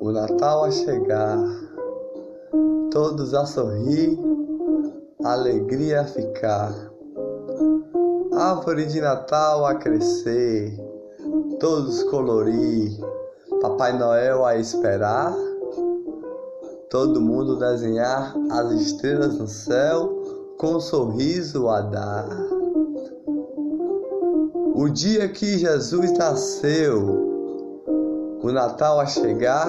o Natal a chegar, todos a sorrir, alegria a ficar, árvore de Natal a crescer, todos colorir, Papai Noel a esperar, todo mundo desenhar as estrelas no céu com um sorriso a dar. O dia que Jesus nasceu, o Natal a chegar,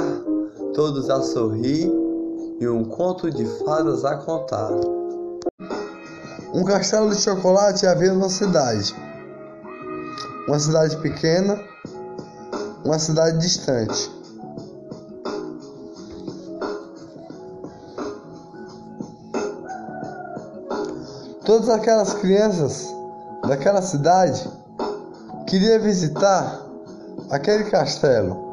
todos a sorrir e um conto de fadas a contar. Um castelo de chocolate havia numa cidade. Uma cidade pequena, uma cidade distante. Todas aquelas crianças daquela cidade queriam visitar aquele castelo.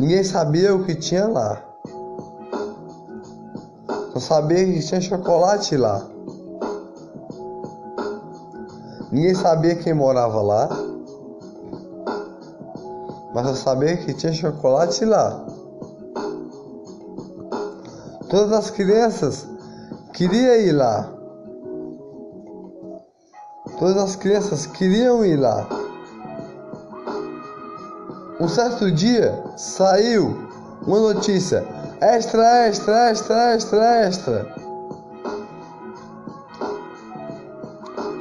Ninguém sabia o que tinha lá. Só sabia que tinha chocolate lá. Ninguém sabia quem morava lá. Mas só sabia que tinha chocolate lá. Todas as crianças queriam ir lá. Todas as crianças queriam ir lá. Um certo dia saiu uma notícia: extra, extra, extra, extra, extra.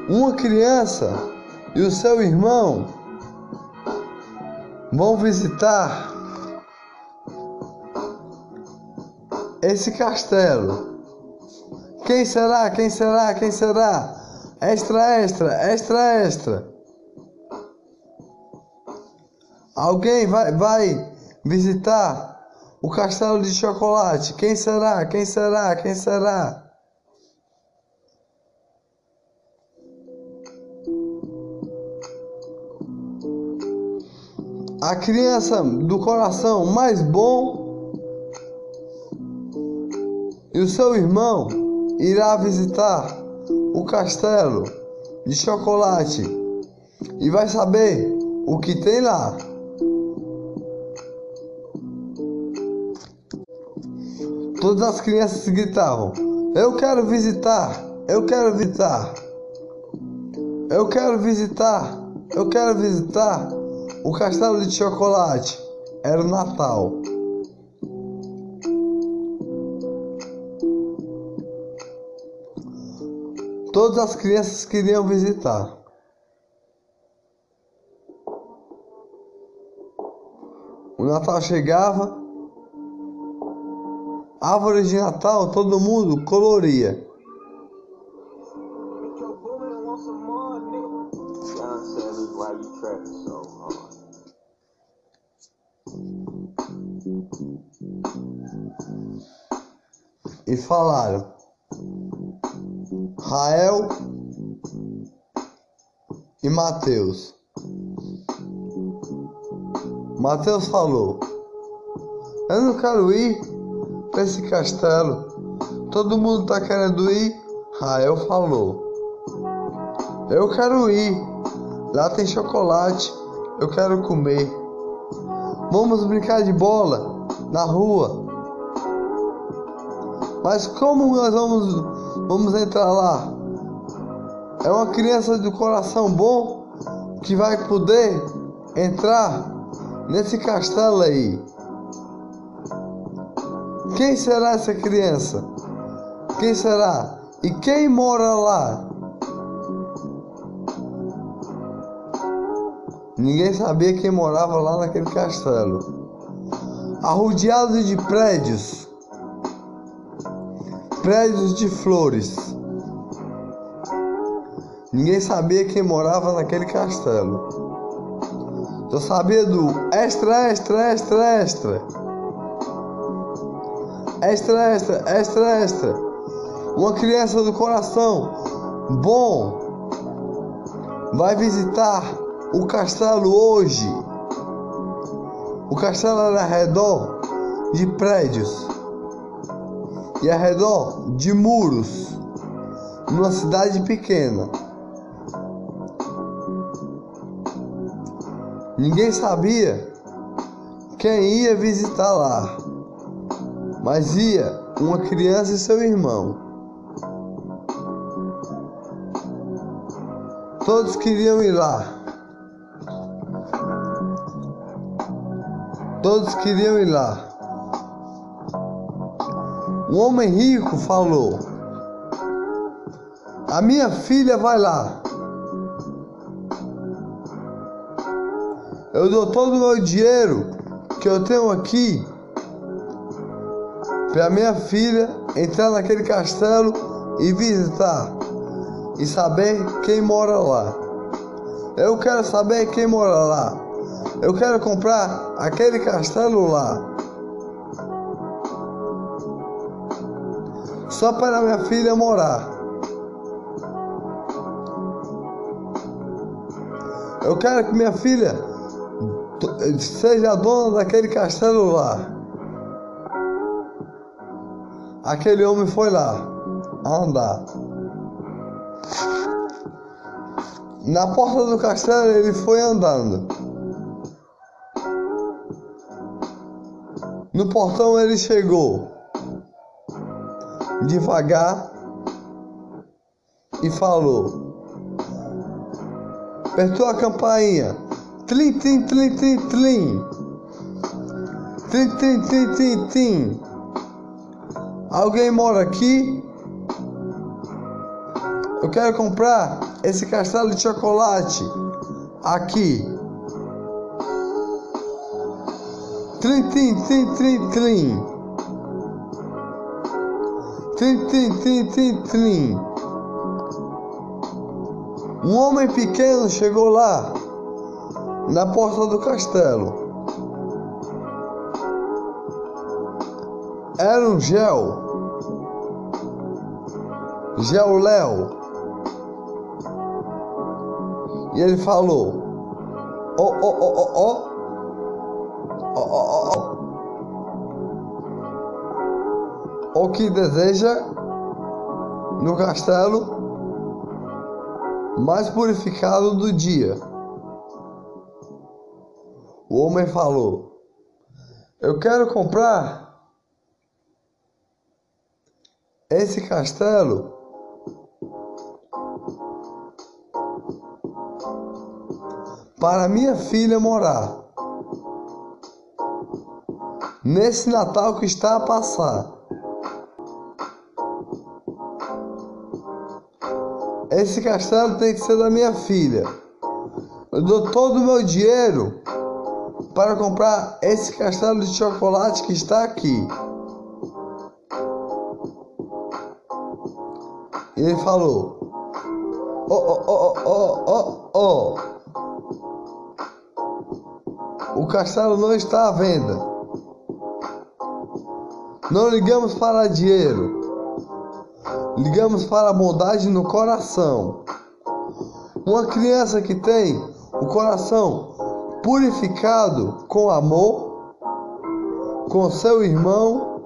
Uma criança e o seu irmão vão visitar esse castelo. Quem será? Quem será? Quem será? Extra, extra, extra, extra. Alguém vai, vai visitar o castelo de chocolate? Quem será? Quem será? Quem será? A criança do coração mais bom e o seu irmão irá visitar o castelo de chocolate e vai saber o que tem lá. Todas as crianças gritavam: Eu quero visitar, eu quero visitar, eu quero visitar, eu quero visitar o castelo de chocolate. Era o Natal. Todas as crianças queriam visitar. O Natal chegava Árvore de Natal, todo mundo coloria. E falaram: Rael e Mateus. Mateus falou: Eu não quero ir para esse castelo. Todo mundo tá querendo ir. Rael falou. Eu quero ir. Lá tem chocolate. Eu quero comer. Vamos brincar de bola na rua. Mas como nós vamos vamos entrar lá? É uma criança do coração bom que vai poder entrar nesse castelo aí. Quem será essa criança? Quem será? E quem mora lá? Ninguém sabia quem morava lá naquele castelo. Arrodeado de prédios. Prédios de flores. Ninguém sabia quem morava naquele castelo. Só sabia do extra, extra, extra, extra. Extra, extra, extra, extra. Uma criança do coração bom vai visitar o castelo hoje. O castelo era ao redor de prédios e ao redor de muros, numa cidade pequena. Ninguém sabia quem ia visitar lá, mas ia uma criança e seu irmão. Todos queriam ir lá. Todos queriam ir lá. Um homem rico falou: A minha filha vai lá. Eu dou todo o meu dinheiro que eu tenho aqui para minha filha entrar naquele castelo e visitar e saber quem mora lá. Eu quero saber quem mora lá. Eu quero comprar aquele castelo lá. Só para minha filha morar. Eu quero que minha filha seja dona daquele castelo lá. Aquele homem foi lá andar. Na porta do castelo ele foi andando. No portão ele chegou devagar e falou: Apertou a campainha. Tlim, tlim, tlim, tlim, tlim. Tlim, tlim, tlim, tlim, tlim. Alguém mora aqui? Eu quero comprar esse castelo de chocolate aqui. Trim, trim, trim, trim, trim. Trim, trim, trim, trim, trim. Um homem pequeno chegou lá, na porta do castelo. Era um gel. Gel Léo. E ele falou: Ó, ó, ó, ó, ó. O que deseja no castelo mais purificado do dia. O homem falou: Eu quero comprar esse castelo para minha filha morar. Nesse Natal que está a passar. Esse castelo tem que ser da minha filha. Eu dou todo o meu dinheiro para comprar esse castelo de chocolate que está aqui. E ele falou: oh, oh, oh, oh, oh. O castelo não está à venda. Não ligamos para dinheiro. Ligamos para a bondade no coração. Uma criança que tem o coração purificado com amor, com seu irmão,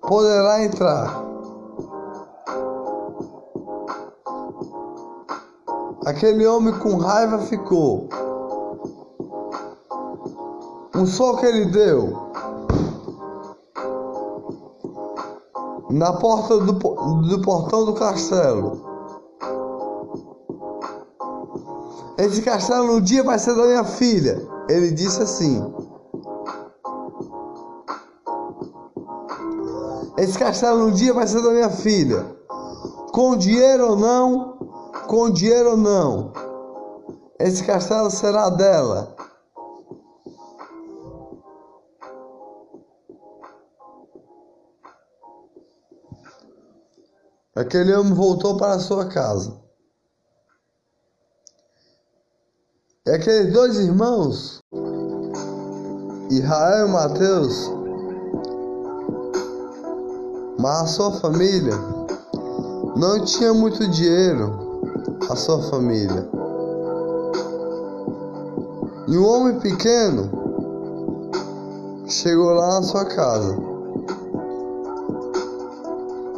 poderá entrar. Aquele homem com raiva ficou. Um soco ele deu na porta do, do portão do castelo. Esse castelo um dia vai ser da minha filha. Ele disse assim. Esse castelo um dia vai ser da minha filha. Com dinheiro ou não, com dinheiro ou não, esse castelo será dela. Aquele homem voltou para sua casa. E aqueles dois irmãos, Israel e Mateus, mas a sua família não tinha muito dinheiro, a sua família. E um homem pequeno chegou lá na sua casa.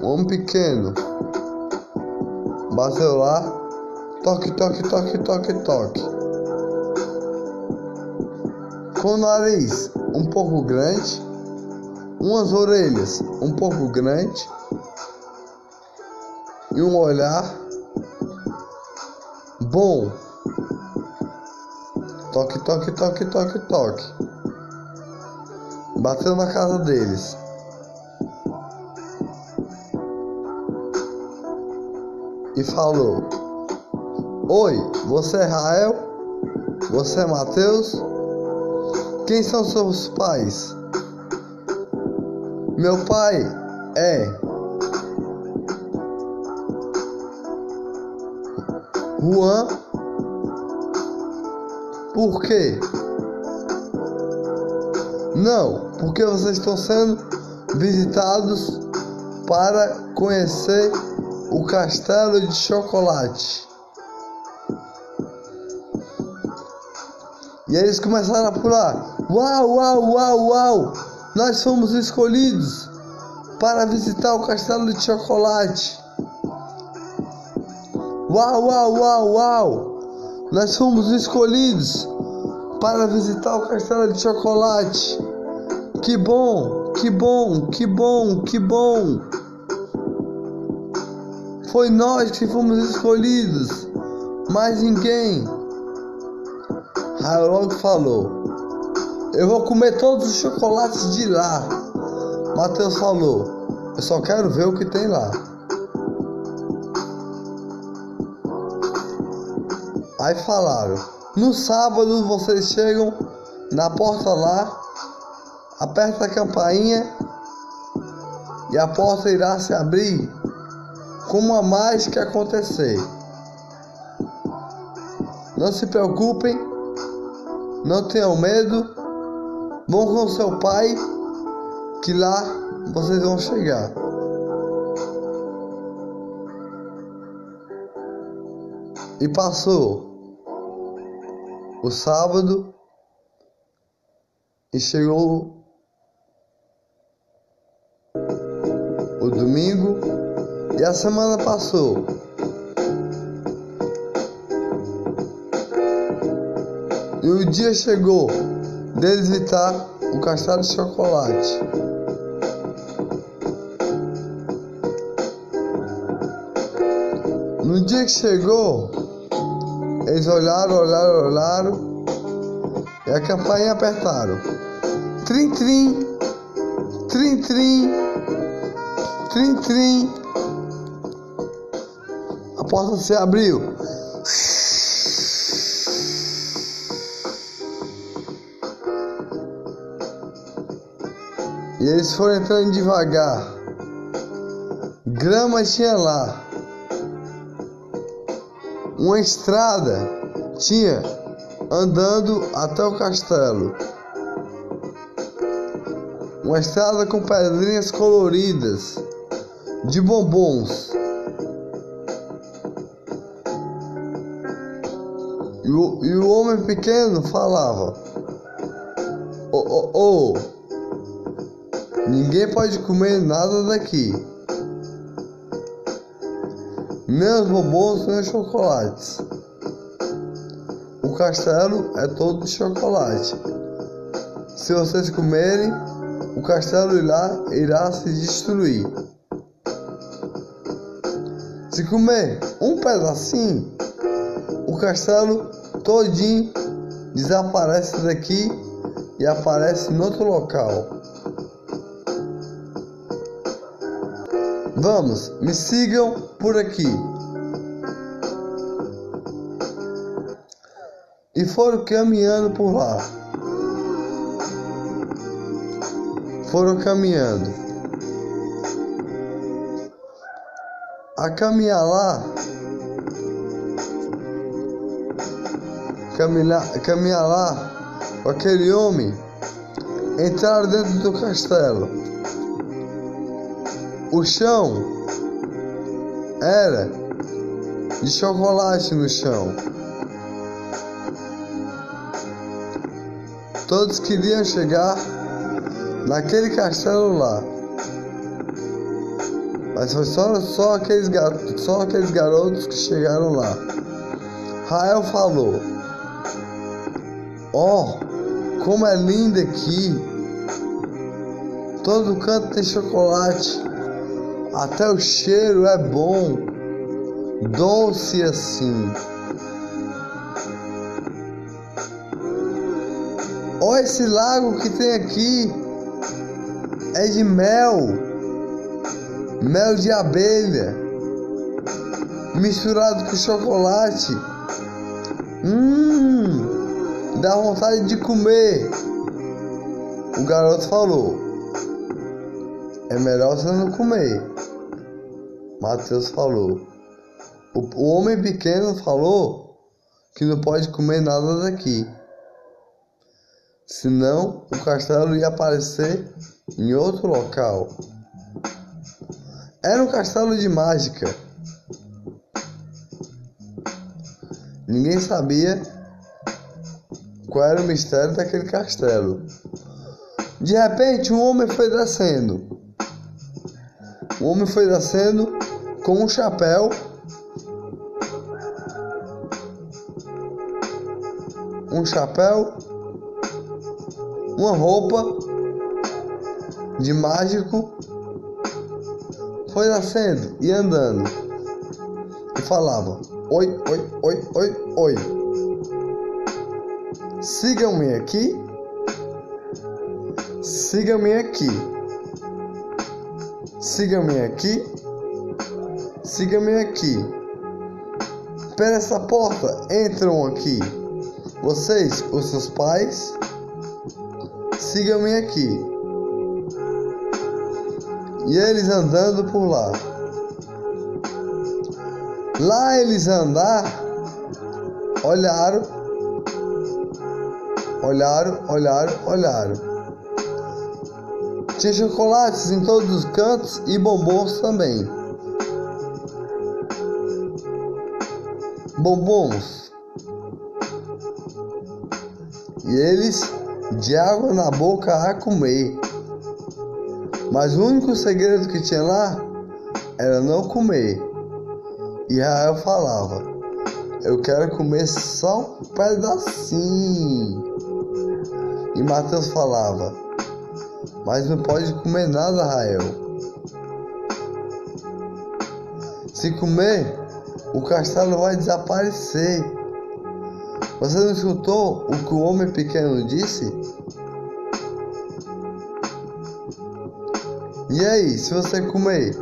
Um homem pequeno bateu lá, toque, toque, toque, toque, toque. com o nariz um pouco grande, umas orelhas um pouco grande e um olhar bom. Toque, toque, toque, toque, toque. Bateu na casa deles. E falou: Oi, você é Rael? Você é Mateus? Quem são seus pais? Meu pai é Juan. Por quê? Não, porque vocês estão sendo visitados para conhecer o castelo de chocolate. E aí eles começaram a pular. Uau, uau, uau, uau! Nós fomos escolhidos para visitar o castelo de chocolate. Uau, uau, uau, uau! Nós fomos escolhidos para visitar o castelo de chocolate. Que bom, que bom, que bom, que bom! Foi nós que fomos escolhidos, mais ninguém. Raio logo falou: Eu vou comer todos os chocolates de lá. Mateus falou: Eu só quero ver o que tem lá. Aí falaram: No sábado vocês chegam na porta lá, aperta a campainha e a porta irá se abrir como a mágica acontecer. Não se preocupem, não tenham medo, vão com seu pai, que lá vocês vão chegar. E passou o sábado e chegou o domingo e a semana passou. E o dia chegou deles visitar o castelo de chocolate. No dia que chegou, eles olharam, olharam, olharam e a campainha apertaram. Trim, trim, trim, trim, trim, trim. A porta se abriu. E eles foram entrando devagar. Grama tinha lá. Uma estrada tinha andando até o castelo. Uma estrada com pedrinhas coloridas de bombons. E o, e o homem pequeno falava: Oh, oh, oh, ninguém pode comer nada daqui. Os bombons, nem os chocolates. O castelo é todo de chocolate. Se vocês comerem, o castelo irá, irá se destruir. Se comer um pedacinho, o castelo todinho desaparece daqui e aparece em outro local. Vamos, me sigam por aqui. E foram caminhando por lá. Foram caminhando. A caminhar lá, caminhar, caminhar lá aquele homem, entraram dentro do castelo. O chão era de chocolate no chão. Todos queriam chegar naquele castelo lá. Mas foi só, só, aqueles, só aqueles garotos que chegaram lá. Rael falou: Ó, oh, Como é lindo aqui. Todo canto tem chocolate. Até o cheiro é bom. Doce assim. Olha esse lago que tem aqui. É de mel. Mel de abelha. Misturado com chocolate. Hum, dá vontade de comer. O garoto falou: É melhor você não comer. Mateus falou: o, homem pequeno falou que não pode comer nada daqui. Senão o castelo ia aparecer em outro local. Era um castelo de mágica. Ninguém sabia qual era o mistério daquele castelo. De repente, um homem foi descendo. O homem foi descendo com um chapéu, um chapéu, uma roupa de mágico. Foi descendo e andando e falava: Oi, oi, oi, oi, oi. Sigam-me aqui. Sigam-me aqui. Sigam-me aqui. Sigam-me aqui. Pela essa porta, entram aqui. Vocês, os seus pais, sigam-me aqui. E eles andando por lá. Lá eles andar, olharam, olharam, olharam, olharam. Tinha chocolates em todos os cantos e bombons também. Bombons. E eles de água na boca a comer. Mas o único segredo que tinha lá era não comer. E Rael falava: Eu quero comer só um pedacinho. E Mateus falava: Mas não pode comer nada, Rael. Se comer, o castelo vai desaparecer. Você não escutou o que o homem pequeno disse? E aí, se você comer,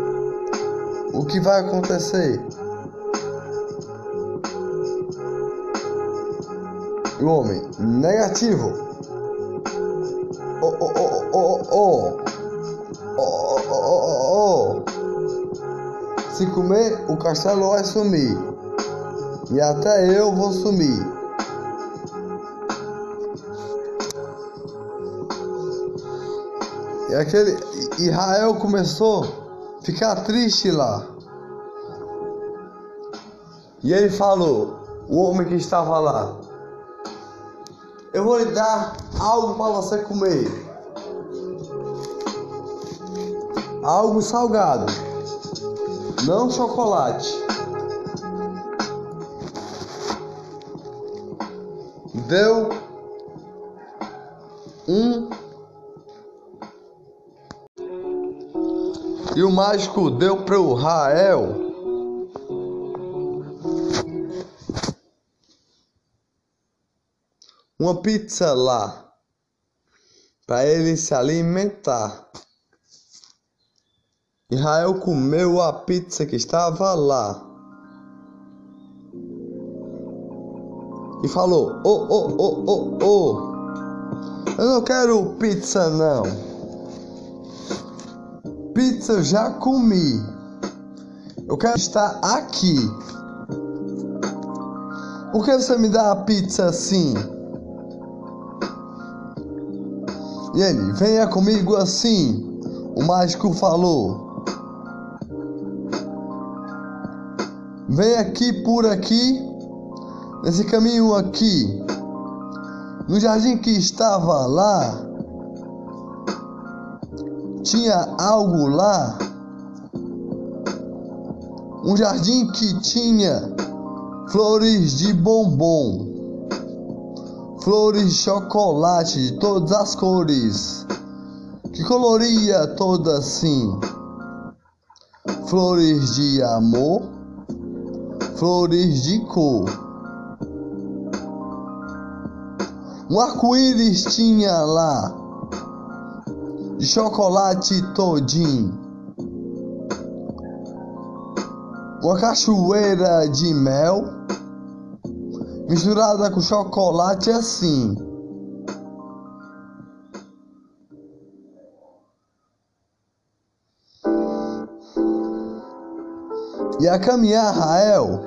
o que vai acontecer? O homem negativo. Oh, oh, oh, oh, oh. Oh, Se comer, o castelo vai sumir. E até eu vou sumir. E aquele Israel começou a ficar triste lá. E ele falou, o homem que estava lá, eu vou lhe dar algo para você comer. Algo salgado. Não chocolate. Deu um E o mágico deu para o Rael uma pizza lá para ele se alimentar. Israel comeu a pizza que estava lá e falou: Oh, oh, oh, oh, oh, eu não quero pizza não. Pizza eu já comi. Eu quero estar aqui. Por que você me dá a pizza assim? E ele, venha comigo assim, o mágico falou. Vem aqui por aqui, nesse caminho aqui, no jardim que estava lá, tinha algo lá, um jardim que tinha flores de bombom, flores de chocolate de todas as cores, que coloria toda assim. Flores de amor, flores de cor. Um arco-íris tinha lá, de chocolate todinho. Uma cachoeira de mel misturada com chocolate assim. E a caminhar, Rael,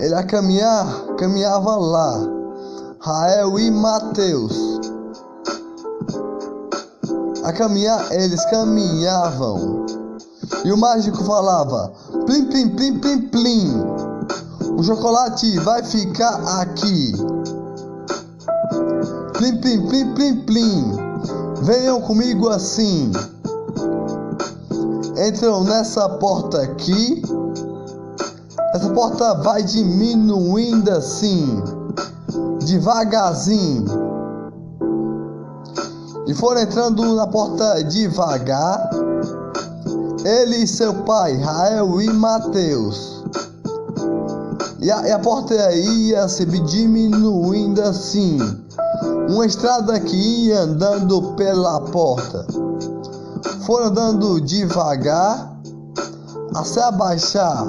ele a caminhar, caminhava lá, Rael e Mateus. A caminhar, eles caminhavam. E o mágico falava: Plim, plim, plim, plim, plim. O chocolate vai ficar aqui. Plim, plim, plim, plim, plim. Venham comigo assim. Entram nessa porta aqui. Essa porta vai diminuindo assim, devagarzinho. E foram entrando na porta devagar. Ele e seu pai, Rael e Mateus. E a, e a porta ia se diminuindo assim. Uma estrada que ia andando pela porta. Foram andando devagar a se abaixar,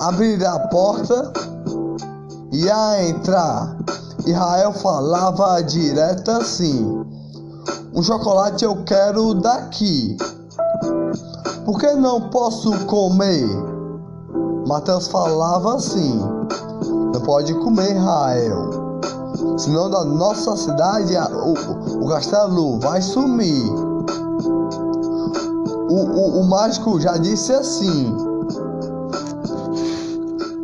abrir a porta e a entrar. Israel falava direto assim: Um chocolate eu quero daqui. Por que não posso comer? Mateus falava assim: Não pode comer, Rael. Senão da nossa cidade o, o castelo vai sumir. O, o, o mágico já disse assim: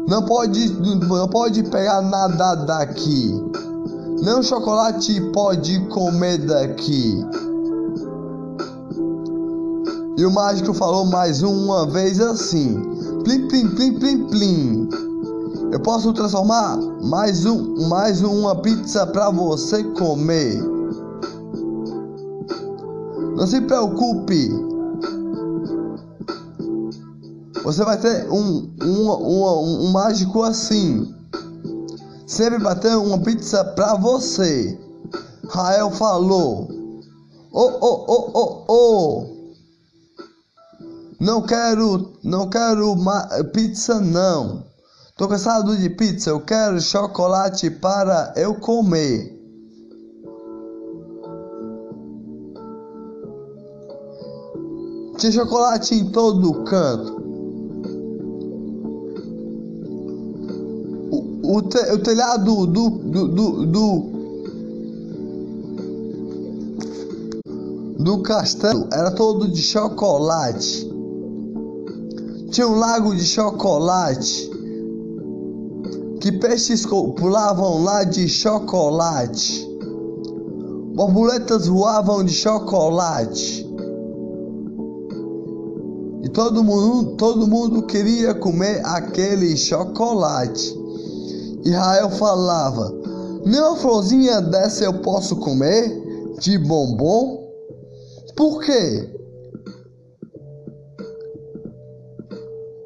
Não pode, não pode pegar nada daqui. Nem chocolate pode comer daqui. E o mágico falou mais uma vez assim: Plim, plim, plim, plim, plim. Eu posso transformar mais, um, mais uma pizza para você comer. Não se preocupe. Você vai ter um, um, um, um mágico assim. Sempre vai ter uma pizza para você. Rael falou. Oh, oh, oh, oh, oh. Não quero, não quero pizza não. Tô cansado de pizza, eu quero chocolate para eu comer. Tinha chocolate em todo canto. O, te, o telhado do, do, do, do, do castelo era todo de chocolate. Tinha um lago de chocolate. Que peixes pulavam lá de chocolate. Borboletas voavam de chocolate. E todo mundo, todo mundo queria comer aquele chocolate. Israel falava: Nem uma florzinha dessa eu posso comer de bombom? Por quê?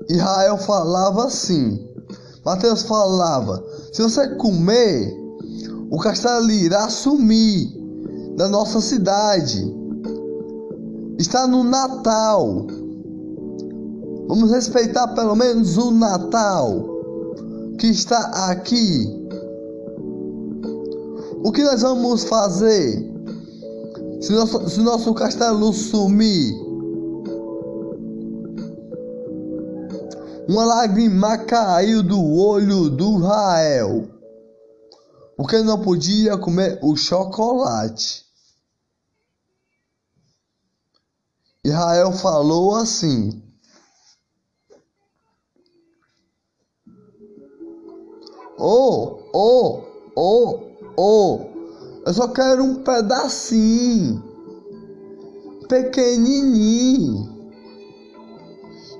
Israel falava assim. Mateus falava: Se você comer, o castelo irá sumir da nossa cidade. Está no Natal. Vamos respeitar pelo menos o Natal que está aqui. O que nós vamos fazer se nosso, se nosso castelo sumir? Uma lágrima caiu do olho do Rael, porque não podia comer o chocolate. Israel falou assim: Oh, oh, oh, oh, eu só quero um pedacinho, pequenininho.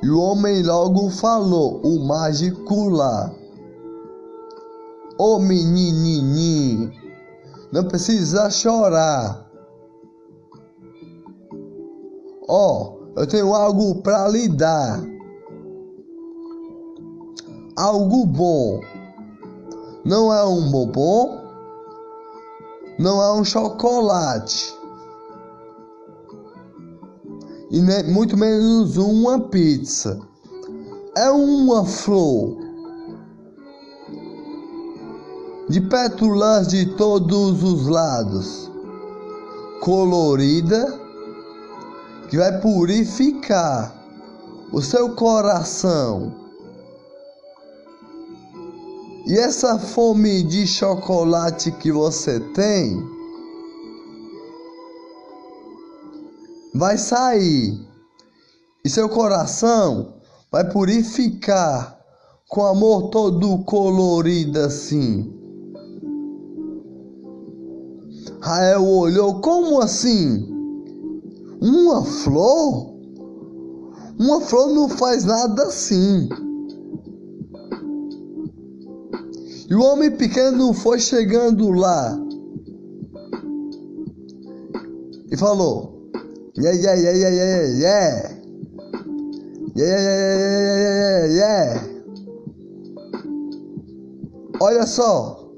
E o homem logo falou, o mágico lá. Oh, menininho, não precisa chorar. Ó, oh, eu tenho algo para lhe dar. Algo bom. Não é um bombom, não é um chocolate. E muito menos uma pizza. É uma flor. De pétalas de todos os lados, colorida, que vai purificar o seu coração e essa fome de chocolate que você tem vai sair e seu coração vai purificar com amor todo colorido assim. Rael olhou, como assim? Uma flor? Uma flor não faz nada assim. E o homem pequeno foi chegando lá e falou: Yeah, yeah, yeah, yeah, yeah, yeah. Yeah, yeah, yeah, yeah, Olha só,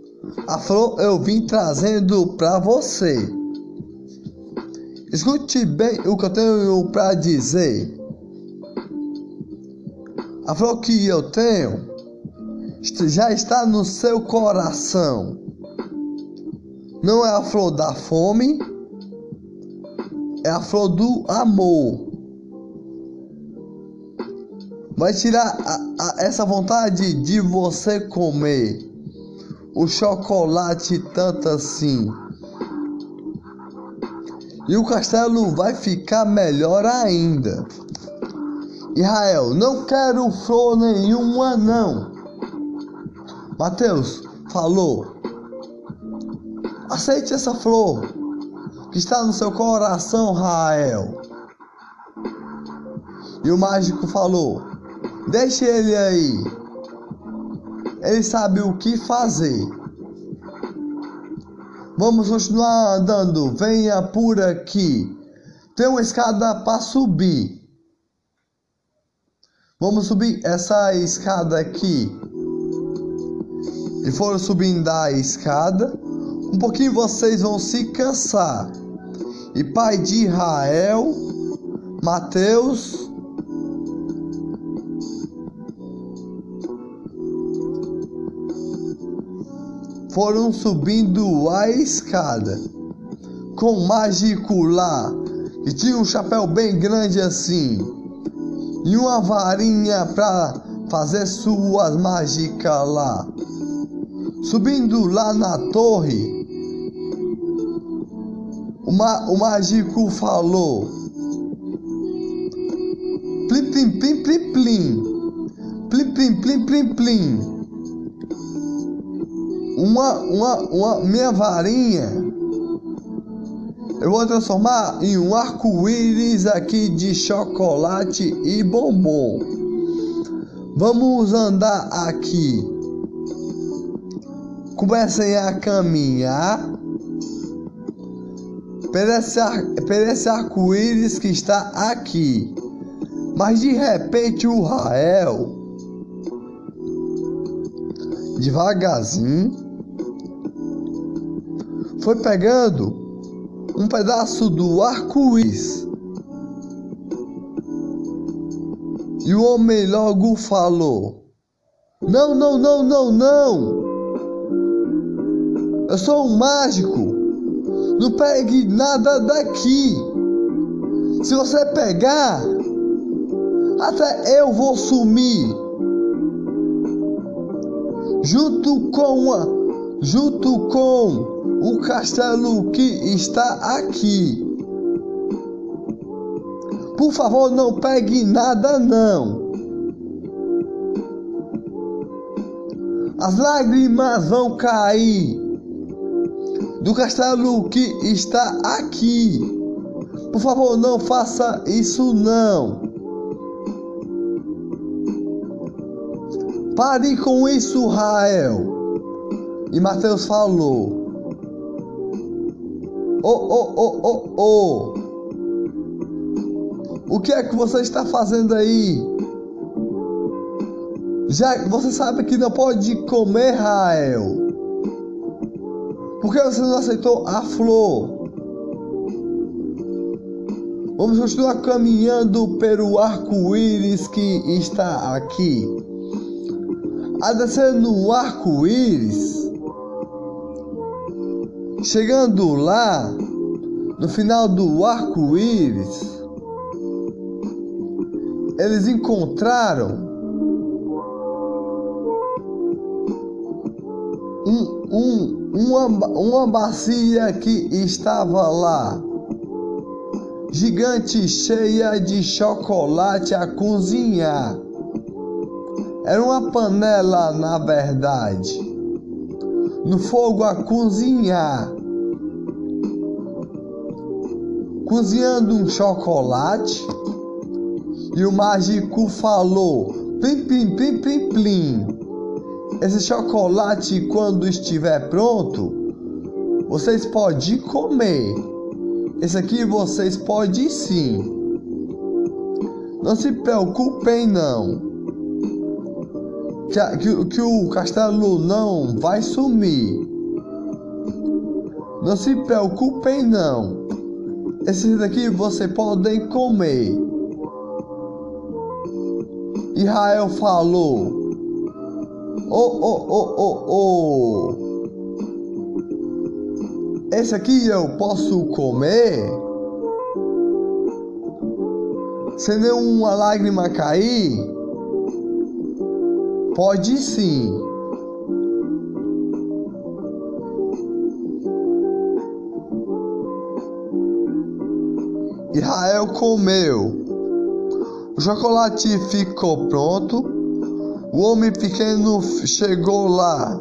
a flor eu vim trazendo pra você. Escute bem o que eu tenho pra dizer. A flor que eu tenho já está no seu coração. Não é a flor da fome, é a flor do amor. Vai tirar a, a, essa vontade de você comer o chocolate tanto assim. E o castelo vai ficar melhor ainda. Israel, não quero flor nenhuma não. Mateus falou: Aceite essa flor que está no seu coração, Rael. E o mágico falou: Deixe ele aí. Ele sabe o que fazer. Vamos continuar andando. Venha por aqui. Tem uma escada para subir. Vamos subir essa escada aqui e foram subindo a escada, um pouquinho vocês vão se cansar. E pai de Israel, Mateus, foram subindo a escada com o mágico lá, que tinha um chapéu bem grande assim, e uma varinha para fazer suas mágicas lá. Subindo lá na torre, o, o mágico falou: Plim, plim, plim, plim, plim. Plim, plim, plim, plim, plim. Uma, uma, uma, minha varinha. Eu vou transformar em um arco-íris aqui de chocolate e bombom. Vamos andar aqui comecem a caminhar por esse arco-íris que está aqui. Mas de repente o Rael, devagarzinho, foi pegando um pedaço do arco-íris. E o homem logo falou: Não, não, não, não, não. Eu sou um mágico. Não pegue nada daqui. Se você pegar, até eu vou sumir. Junto com a, junto com o castelo que está aqui. Por favor, não pegue nada não. As lágrimas vão cair do castelo que está aqui. Por favor, não faça isso não. Pare com isso, Rael. E Mateus falou: Ô, ô, ô, ô, ô, o que é que você está fazendo aí? Já você sabe que não pode comer, Rael. Por que você não aceitou a flor? Vamos continuar caminhando pelo arco-íris que está aqui. A descer no arco-íris. Chegando lá, no final do arco-íris, eles encontraram um, um, uma, uma bacia que estava lá gigante cheia de chocolate a cozinhar. Era uma panela, na verdade, no fogo a cozinhar. Cozinhando um chocolate, e o mágico falou: Plim, plim, plim, plim, plim. Esse chocolate, quando estiver pronto, vocês podem comer. Esse aqui vocês podem sim. Não se preocupem não. Que, que, que o castelo não vai sumir. Não se preocupem não. Esses daqui vocês podem comer. Israel falou: Oh, oh, oh, oh. Esse aqui eu posso comer? Sem nenhuma lágrima cair? Pode sim. Israel comeu. O chocolate ficou pronto. O homem pequeno chegou lá.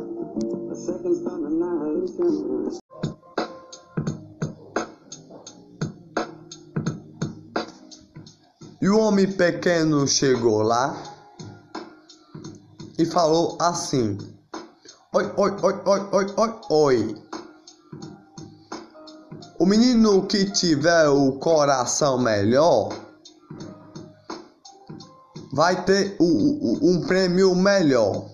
E o homem pequeno chegou lá e falou assim: Oi, oi, oi, oi, oi, oi, oi. O menino que tiver o coração melhor vai ter um prêmio melhor.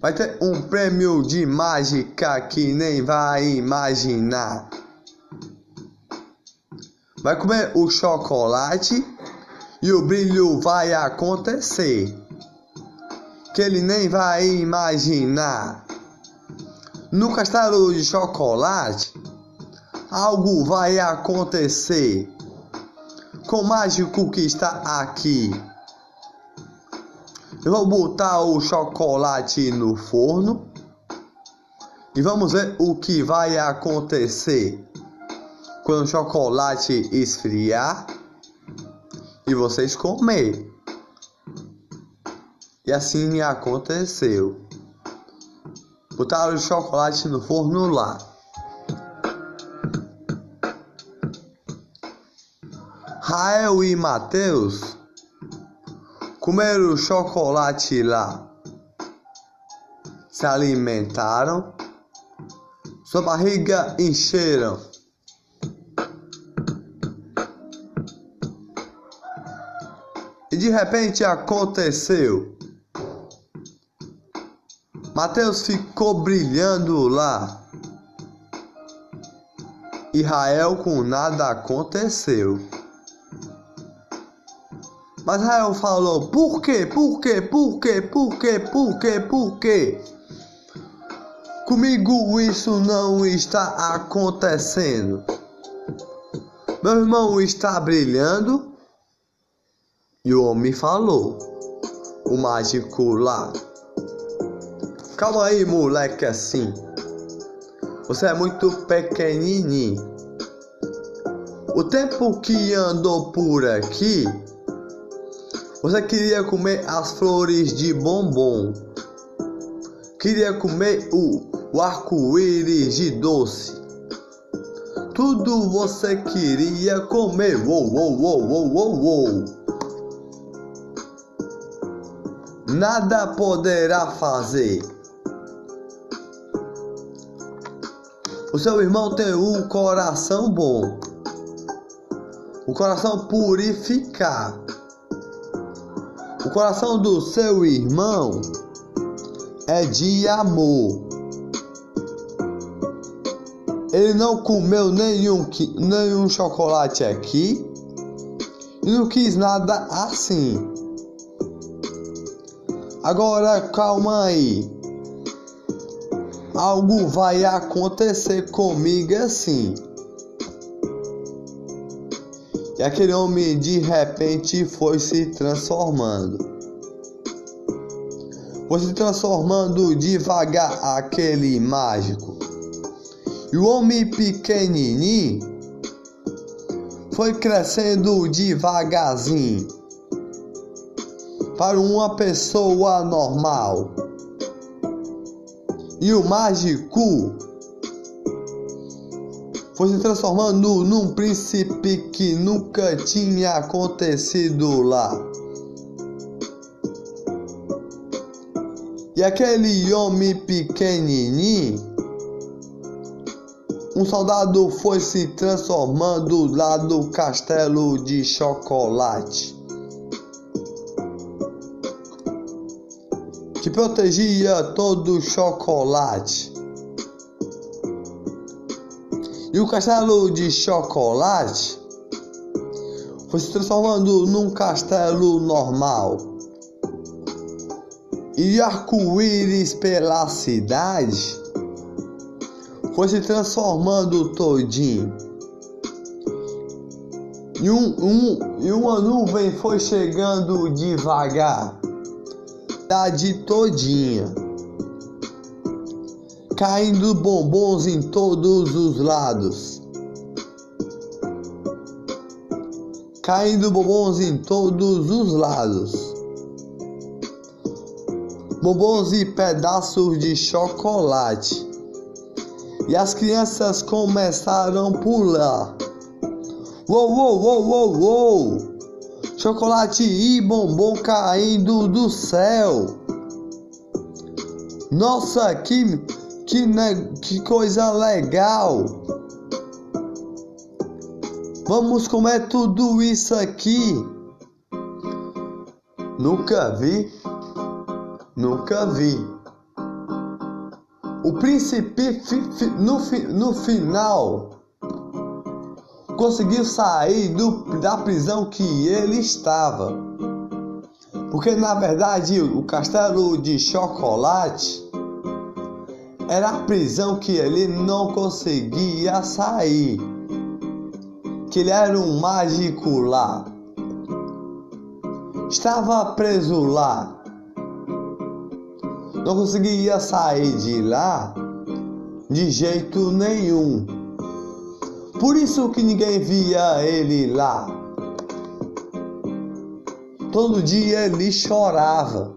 Vai ter um prêmio de mágica que nem vai imaginar. Vai comer o chocolate e o brilho vai acontecer que ele nem vai imaginar. No castelo de chocolate, algo vai acontecer com o mágico que está aqui. Eu vou botar o chocolate no forno e vamos ver o que vai acontecer quando o chocolate esfriar e vocês comer. E assim aconteceu. Botaram o chocolate no forno lá. Rael e Mateus comeram o chocolate lá. Se alimentaram. Sua barriga encheram. E de repente aconteceu. Mateus ficou brilhando lá. Israel com nada aconteceu. Mas Israel falou: Por quê? Por quê? Por quê? Por quê? Por quê? Por quê? Comigo isso não está acontecendo. Meu irmão está brilhando e o homem falou: O mágico lá. Calma aí, moleque, assim. Você é muito pequenininho. O tempo que andou por aqui, você queria comer as flores de bombom. Queria comer o, o arco-íris de doce. Tudo você queria comer. Uou, uou, uou, uou, uou, uou. nada poderá fazer. O seu irmão tem um coração bom, o coração purificar. O coração do seu irmão é de amor. Ele não comeu nenhum, nenhum chocolate aqui e não quis nada assim. Agora calma aí. Algo vai acontecer comigo assim. E aquele homem de repente foi se transformando. Foi se transformando devagar aquele mágico. E o homem pequenininho foi crescendo devagarzinho para uma pessoa normal. E o mágico foi se transformando num príncipe que nunca tinha acontecido lá. E aquele homem pequenininho um soldado foi se transformando lá do castelo de chocolate. Que protegia todo o chocolate. E o castelo de chocolate foi se transformando num castelo normal. E arco-íris pela cidade foi se transformando todinho. E, um, um, e uma nuvem foi chegando devagar, cidade todinha, caindo bombons em todos os lados. Caindo bombons em todos os lados. Bombons e pedaços de chocolate e as crianças começaram a pular. Uou, uou, uou, uou, uou! Chocolate e bombom caindo do céu. Nossa, que, que, que coisa legal! Vamos comer tudo isso aqui. Nunca vi, nunca vi. O príncipe no, no final conseguiu sair do, da prisão que ele estava. Porque na verdade o castelo de chocolate era a prisão que ele não conseguia sair. Que ele era um mágico lá. Estava preso lá não conseguia sair de lá de jeito nenhum. Por isso que ninguém via ele lá. Todo dia ele chorava,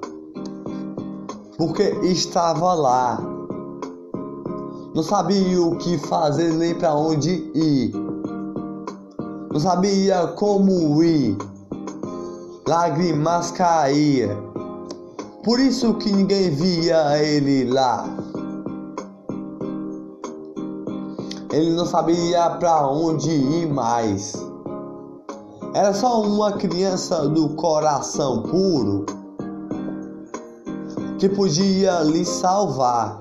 porque estava lá. Não sabia o que fazer nem para onde ir. Não sabia como ir. Lágrimas caíam por isso que ninguém via ele lá. Ele não sabia para onde ir mais. Era só uma criança do coração puro que podia lhe salvar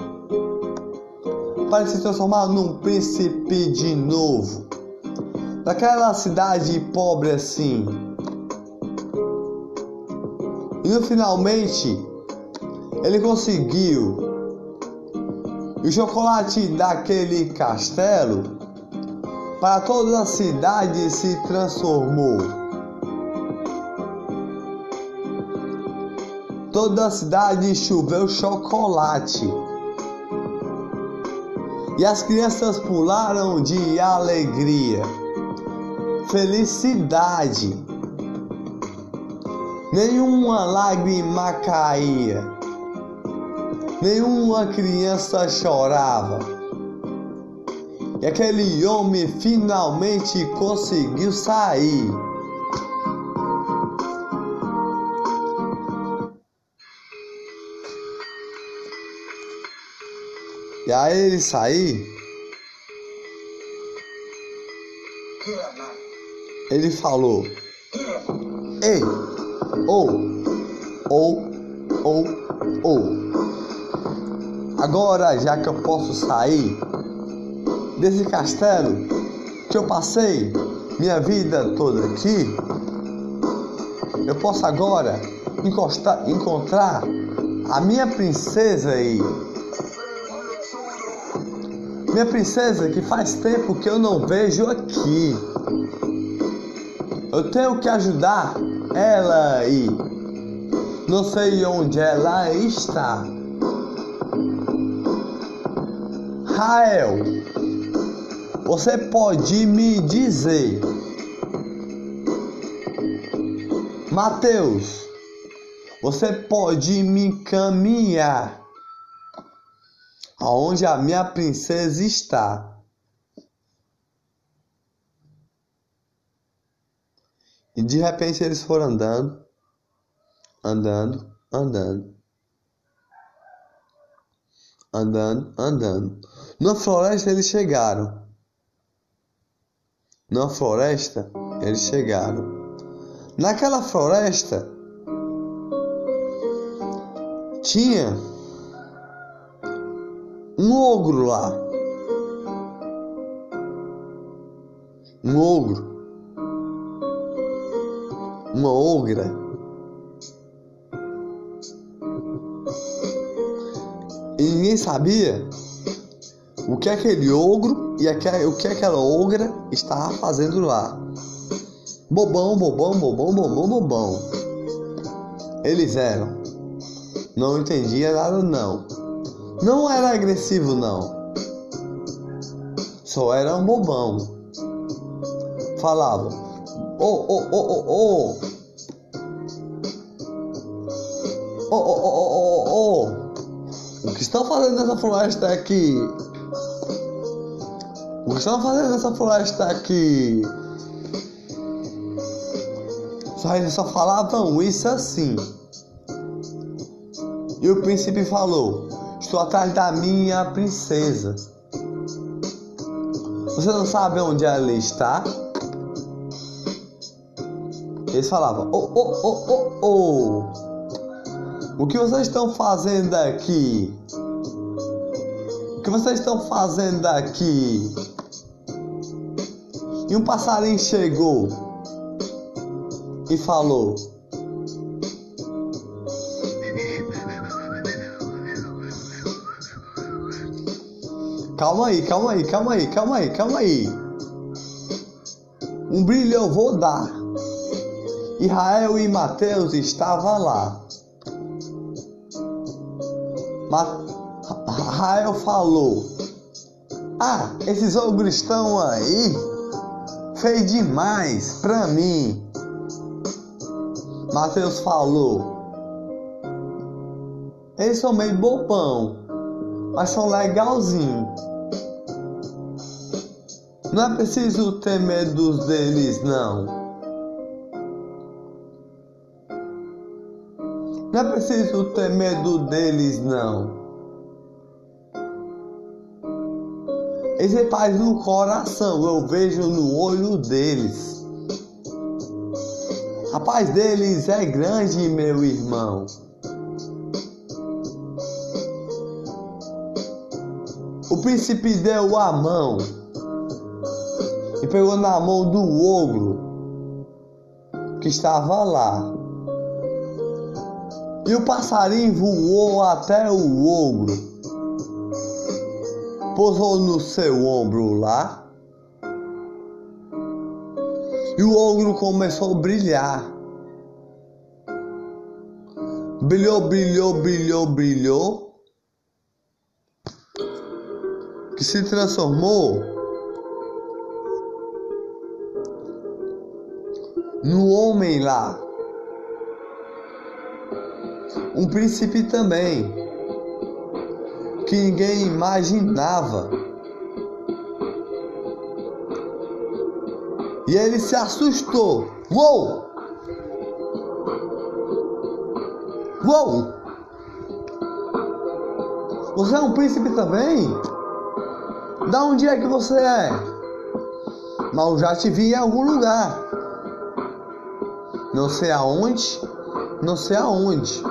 para se transformar num príncipe de novo. Daquela cidade pobre assim. E finalmente ele conseguiu. o chocolate daquele castelo para toda a cidade se transformou. Toda a cidade choveu chocolate. E as crianças pularam de alegria, felicidade. Nenhuma lágrima caía nenhuma criança chorava. E aquele homem finalmente conseguiu sair. E aí ele sair, Ele falou: Ei, ou, ou, ou, ou. Agora, já que eu posso sair desse castelo que eu passei minha vida toda aqui, eu posso agora encostar, encontrar a minha princesa aí. Minha princesa que faz tempo que eu não vejo aqui. Eu tenho que ajudar ela aí. Não sei onde ela está. Rael, você pode me dizer, Mateus, você pode me encaminhar aonde a minha princesa está? E de repente eles foram andando, andando, andando, andando, andando. Na floresta eles chegaram. Na floresta eles chegaram. Naquela floresta tinha um ogro lá. Um ogro. Uma ogra. E ninguém sabia o que aquele ogro e o que aquela ogra estava fazendo lá. Bobão, bobão, bobão, bobão, bobão. Eles eram. Não entendia nada não. Não era agressivo não. Só era um bobão. Falava. Oh, oh, oh, oh. Oh, oh, oh, oh, oh, oh. O que estão fazendo nessa floresta aqui? O que estão fazendo nessa floresta aqui? Só eles só falavam isso assim. E o príncipe falou: Estou atrás da minha princesa. Você não sabe onde ela está? Eles falavam: Oh, oh, oh, oh, oh. O que vocês estão fazendo aqui? O que vocês estão fazendo aqui? E um passarinho chegou e falou: Calma aí, calma aí, calma aí, calma aí, calma aí. Um brilho eu vou dar. Israel e Mateus estavam lá. Israel falou: Ah, esses ogros estão aí? Fez demais pra mim. Mateus falou: Eles são meio bobão, mas são legalzinhos. Não é preciso ter medo deles, não. Não é preciso ter medo deles, não. Eles é paz no coração, eu vejo no olho deles. A paz deles é grande, meu irmão. O príncipe deu a mão pegou na mão do ogro que estava lá. E o passarinho voou até o ogro, pousou no seu ombro lá. E o ogro começou a brilhar. Brilhou, brilhou, brilhou, brilhou. Que se transformou no homem lá. Um príncipe também, que ninguém imaginava. E ele se assustou. Uou! Uou! Você é um príncipe também? Da onde é que você é? mas eu já te vi em algum lugar. Não sei aonde, não sei aonde.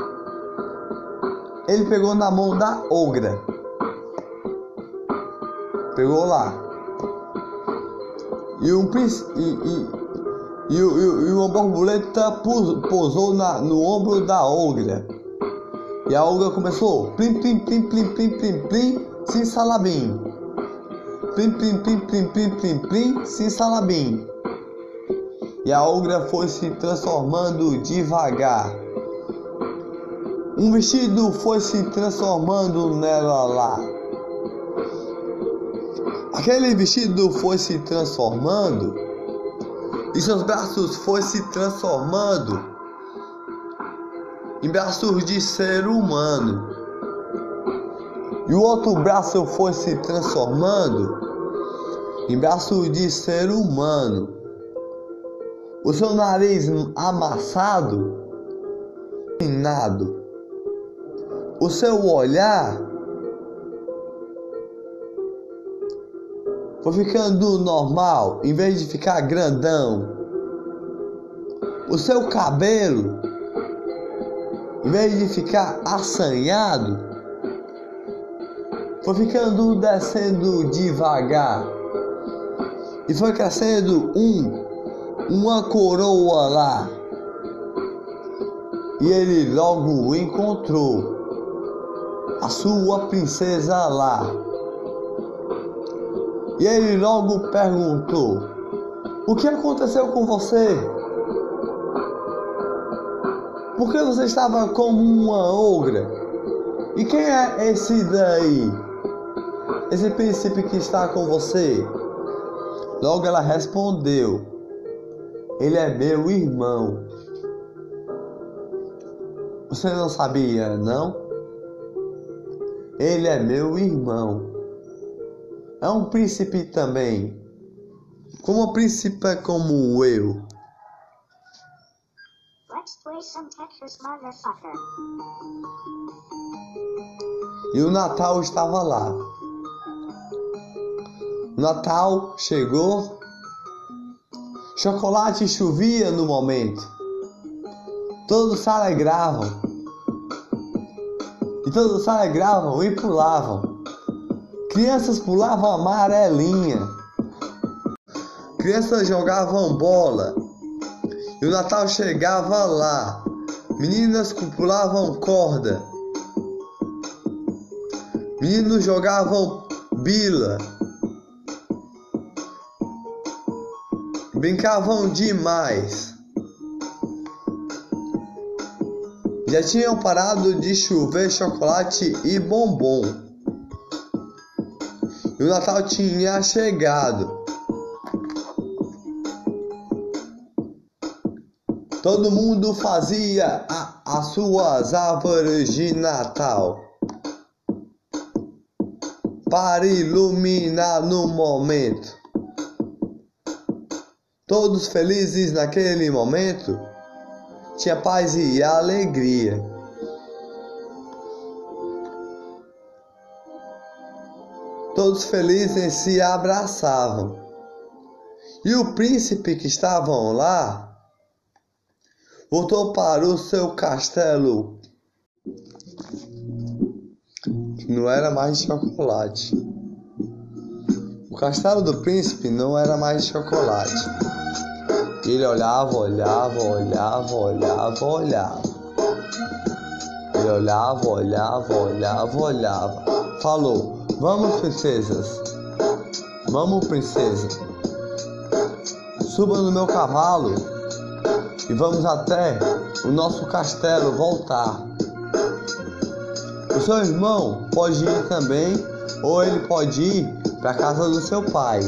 Ele pegou na mão da ogra. Pegou lá. E um e, e, e, e, uma borboleta pousou na, no ombro da ogra. E a ogra começou plim plim plim plim plim plim plim sim salabim. Plim plim plim plim plim plim plim sim salabim. E a ogra foi se transformando devagar. Um vestido foi se transformando nela lá. Aquele vestido foi se transformando e seus braços foi se transformando em braços de ser humano. E o outro braço foi se transformando em braço de ser humano. O seu nariz amassado, nado. O seu olhar foi ficando normal em vez de ficar grandão. O seu cabelo, em vez de ficar assanhado, foi ficando descendo devagar e foi crescendo um, uma coroa lá. E ele logo encontrou a sua princesa lá. E ele logo perguntou: O que aconteceu com você? Por que você estava como uma ogra? E quem é esse daí? Esse príncipe que está com você? Logo ela respondeu: Ele é meu irmão. Você não sabia, não? Ele é meu irmão é um príncipe também, como um príncipe como eu. E o Natal estava lá. O Natal chegou, chocolate chovia no momento. Todos se alegravam. E todos se alegravam e pulavam. Crianças pulavam amarelinha. Crianças jogavam bola. E o Natal chegava lá. Meninas pulavam corda. Meninos jogavam bila. Brincavam demais. Já tinham parado de chover chocolate e bombom. E o Natal tinha chegado. Todo mundo fazia a, as suas árvores de Natal para iluminar no momento. Todos felizes naquele momento, tinha paz e alegria. Todos felizes se abraçavam. E o príncipe que estavam lá voltou para o seu castelo. Não era mais chocolate. O castelo do príncipe não era mais chocolate. Ele olhava, olhava, olhava, olhava, olhava. Ele olhava, olhava, olhava, olhava. Falou: Vamos, princesas. Vamos, princesa. Suba no meu cavalo e vamos até o nosso castelo voltar. O seu irmão pode ir também, ou ele pode ir para casa do seu pai.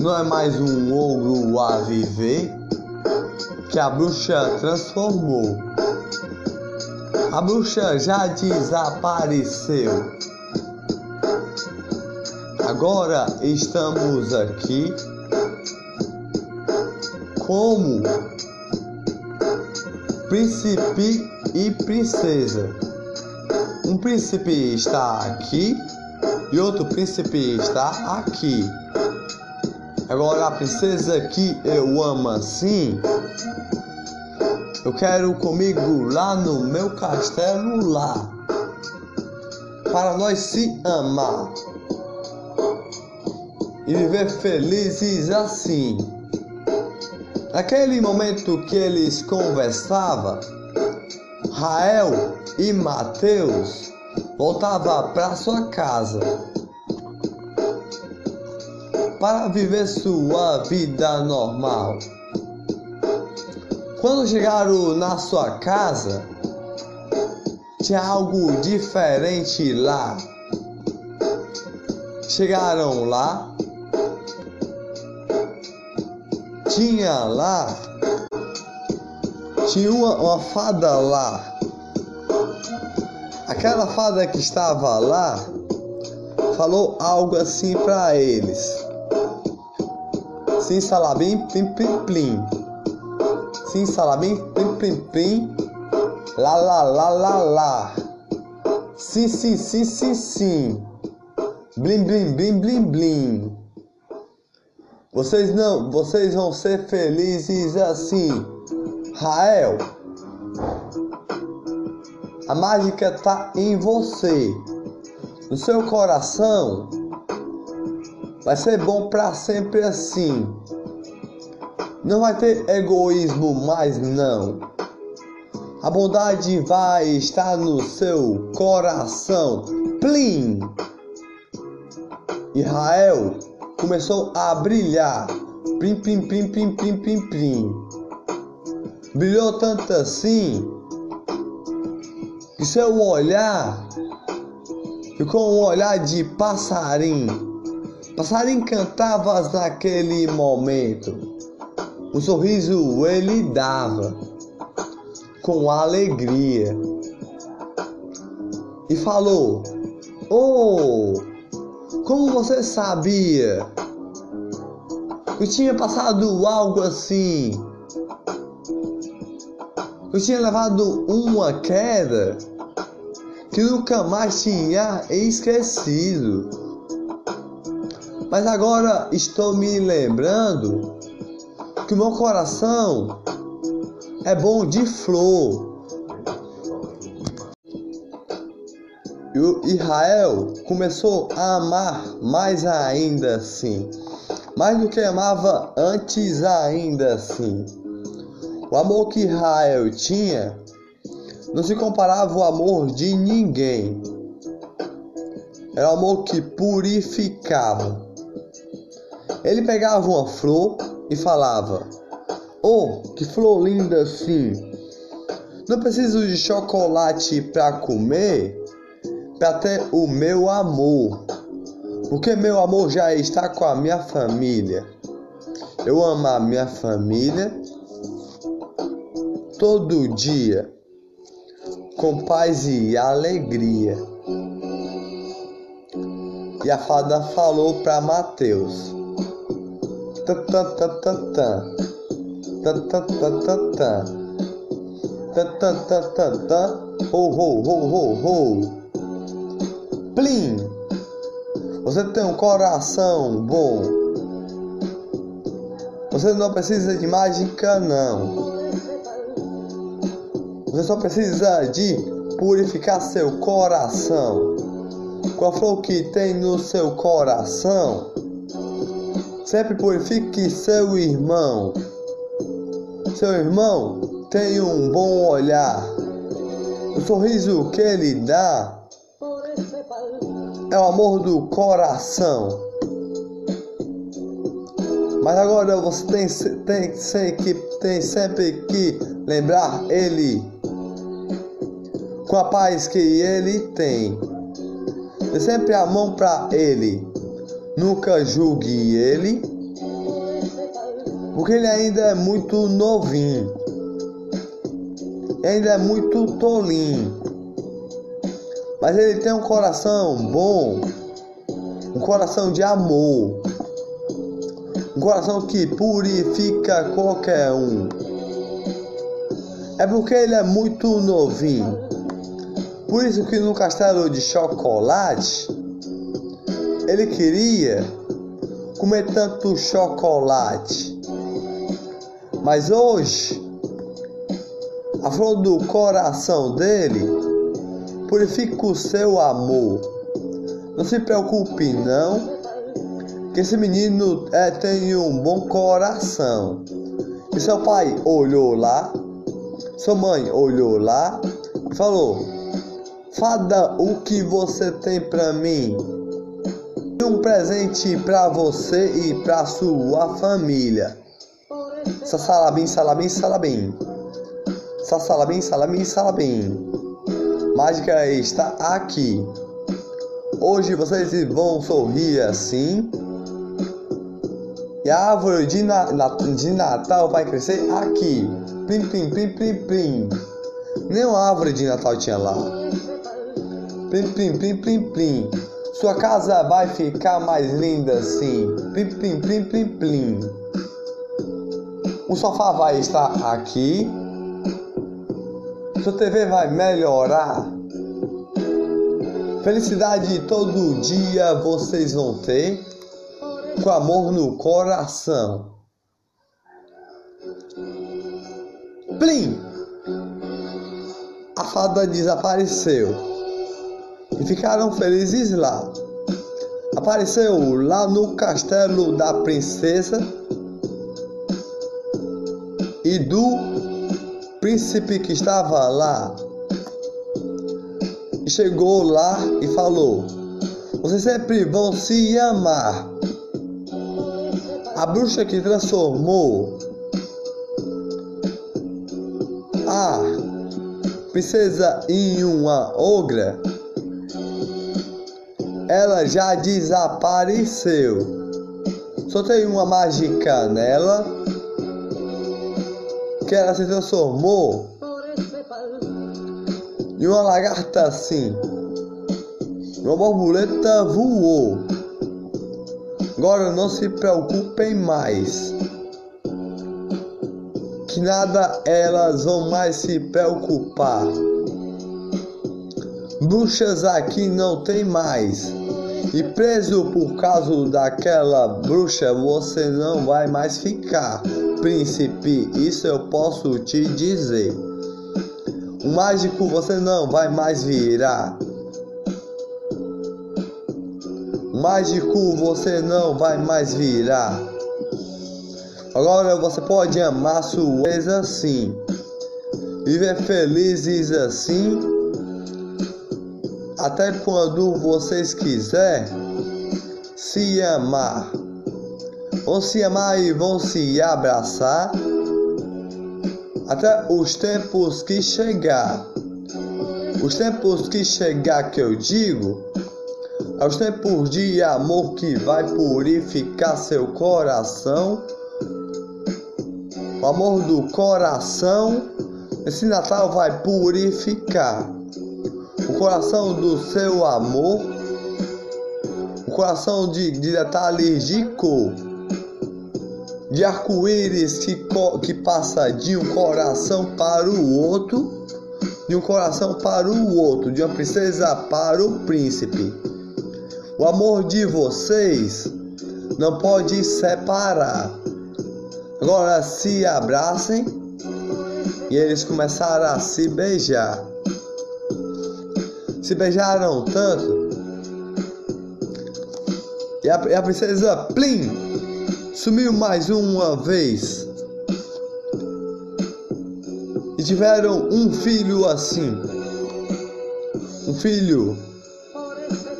Não é mais um ogro a viver que a bruxa transformou. A bruxa já desapareceu. Agora estamos aqui como príncipe e princesa. Um príncipe está aqui e outro príncipe está aqui. Agora a princesa que eu amo assim, eu quero comigo lá no meu castelo lá, para nós se amar e viver felizes assim. Naquele momento que eles conversavam, Rael e Mateus voltavam para sua casa para viver sua vida normal. Quando chegaram na sua casa, tinha algo diferente lá. Chegaram lá, tinha lá, tinha uma, uma fada lá. Aquela fada que estava lá falou algo assim para eles. Sim, salabim, plim, plim, plim. Sim, salabim, plim, plim, plim. Lá, lá, lá, lá, lá. Sim, sim, sim, sim, sim. Blim, blim, blim, blim, blim. Vocês não, vocês vão ser felizes assim. Rael, a mágica tá em você, no seu coração. Vai ser bom para sempre assim. Não vai ter egoísmo mais não. A bondade vai estar no seu coração. Plim! Israel começou a brilhar. Plim, plim, plim, plim, plim, plim, plim. Brilhou tanto assim que seu olhar ficou um olhar de passarinho. Passarinho cantava naquele momento. Um sorriso ele dava com alegria e falou: Oh, como você sabia que tinha passado algo assim? Eu tinha levado uma queda que nunca mais tinha esquecido. Mas agora estou me lembrando que o meu coração é bom de flor. E o Israel começou a amar mais ainda assim, mais do que amava antes ainda assim. O amor que Israel tinha não se comparava ao amor de ninguém. Era o amor que purificava. Ele pegava uma flor e falava: Oh, que flor linda assim! Não preciso de chocolate para comer, para ter o meu amor, porque meu amor já está com a minha família. Eu amo a minha família todo dia, com paz e alegria. E a fada falou para Mateus ho ho ho ho ho. Plim. Você tem um coração bom. Você não precisa de mágica não. Você só precisa de purificar seu coração. Com a flor que tem no seu coração Sempre purifique seu irmão. Seu irmão tem um bom olhar. O sorriso que ele dá é o amor do coração. Mas agora você tem, tem, tem, que, tem sempre que lembrar ele com a paz que ele tem. Dê sempre a mão para ele. Nunca julgue ele, porque ele ainda é muito novinho, ainda é muito tolinho, mas ele tem um coração bom, um coração de amor, um coração que purifica qualquer um. É porque ele é muito novinho. Por isso que no castelo de chocolate ele queria comer tanto chocolate. Mas hoje, a flor do coração dele purifica o seu amor. Não se preocupe não, que esse menino é, tem um bom coração. E seu pai olhou lá, sua mãe olhou lá e falou: Fada, o que você tem para mim? Um presente para você e para sua família. Salabim, salabim, salabim. Salabim, salabim, salabim. Mágica está aqui. Hoje vocês vão sorrir assim. E a árvore de, na, de Natal vai crescer aqui. Plim, plim, plim, plim, plim. Nenhuma árvore de Natal tinha lá. Plim, plim, plim, plim, plim. Sua casa vai ficar mais linda assim. Plim, plim, plim, plim, plim. O sofá vai estar aqui. Sua TV vai melhorar. Felicidade todo dia vocês vão ter. Com amor no coração. Plim! A fada desapareceu. E ficaram felizes lá. Apareceu lá no castelo da princesa e do príncipe que estava lá. E chegou lá e falou: Vocês sempre vão se amar. A bruxa que transformou a princesa em uma ogra, ela já desapareceu. Só tem uma mágica nela que ela se transformou em uma lagarta assim. Uma borboleta voou. Agora não se preocupem mais. Que nada elas vão mais se preocupar. Bruxas aqui não tem mais. E preso por causa daquela bruxa você não vai mais ficar príncipe, isso eu posso te dizer. O mágico você não vai mais virar. O mágico você não vai mais virar. Agora você pode amar sua ex assim. Viver felizes assim. Até quando vocês quiser se amar vão se amar e vão se abraçar até os tempos que chegar. Os tempos que chegar que eu digo, é os tempos de amor que vai purificar seu coração. O amor do coração, esse Natal vai purificar o coração do seu amor, o coração de, de cor de arco-íris que, que passa de um coração para o outro, de um coração para o outro, de uma princesa para o príncipe. O amor de vocês não pode separar. Agora se abracem e eles começaram a se beijar. Se beijaram tanto e a, e a princesa Plim sumiu mais uma vez. E tiveram um filho assim. Um filho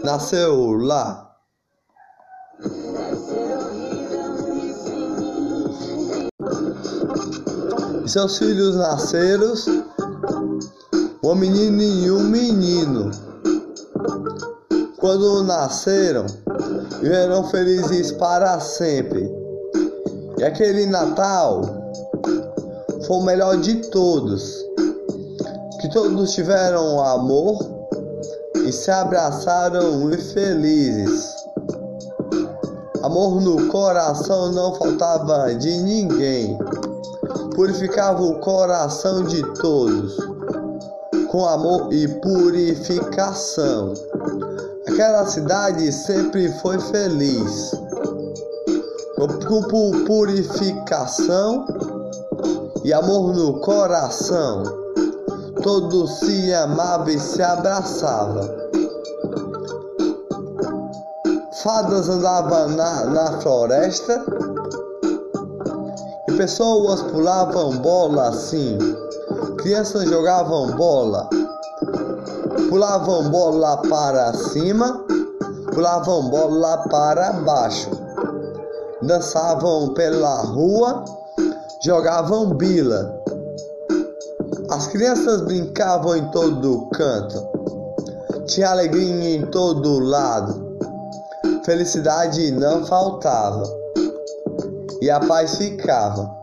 nasceu lá. E seus filhos nasceram um menino e um menino. Quando nasceram, viveram felizes para sempre. E aquele Natal foi o melhor de todos. Que todos tiveram amor e se abraçaram e felizes. Amor no coração não faltava de ninguém. Purificava o coração de todos com amor e purificação. Aquela cidade sempre foi feliz. com purificação e amor no coração. Todos se amavam e se abraçavam. Fadas andavam na, na floresta e pessoas pulavam bola assim. Crianças jogavam bola, pulavam bola para cima, pulavam bola para baixo, dançavam pela rua, jogavam bila. As crianças brincavam em todo canto, tinha alegria em todo lado, felicidade não faltava e a paz ficava.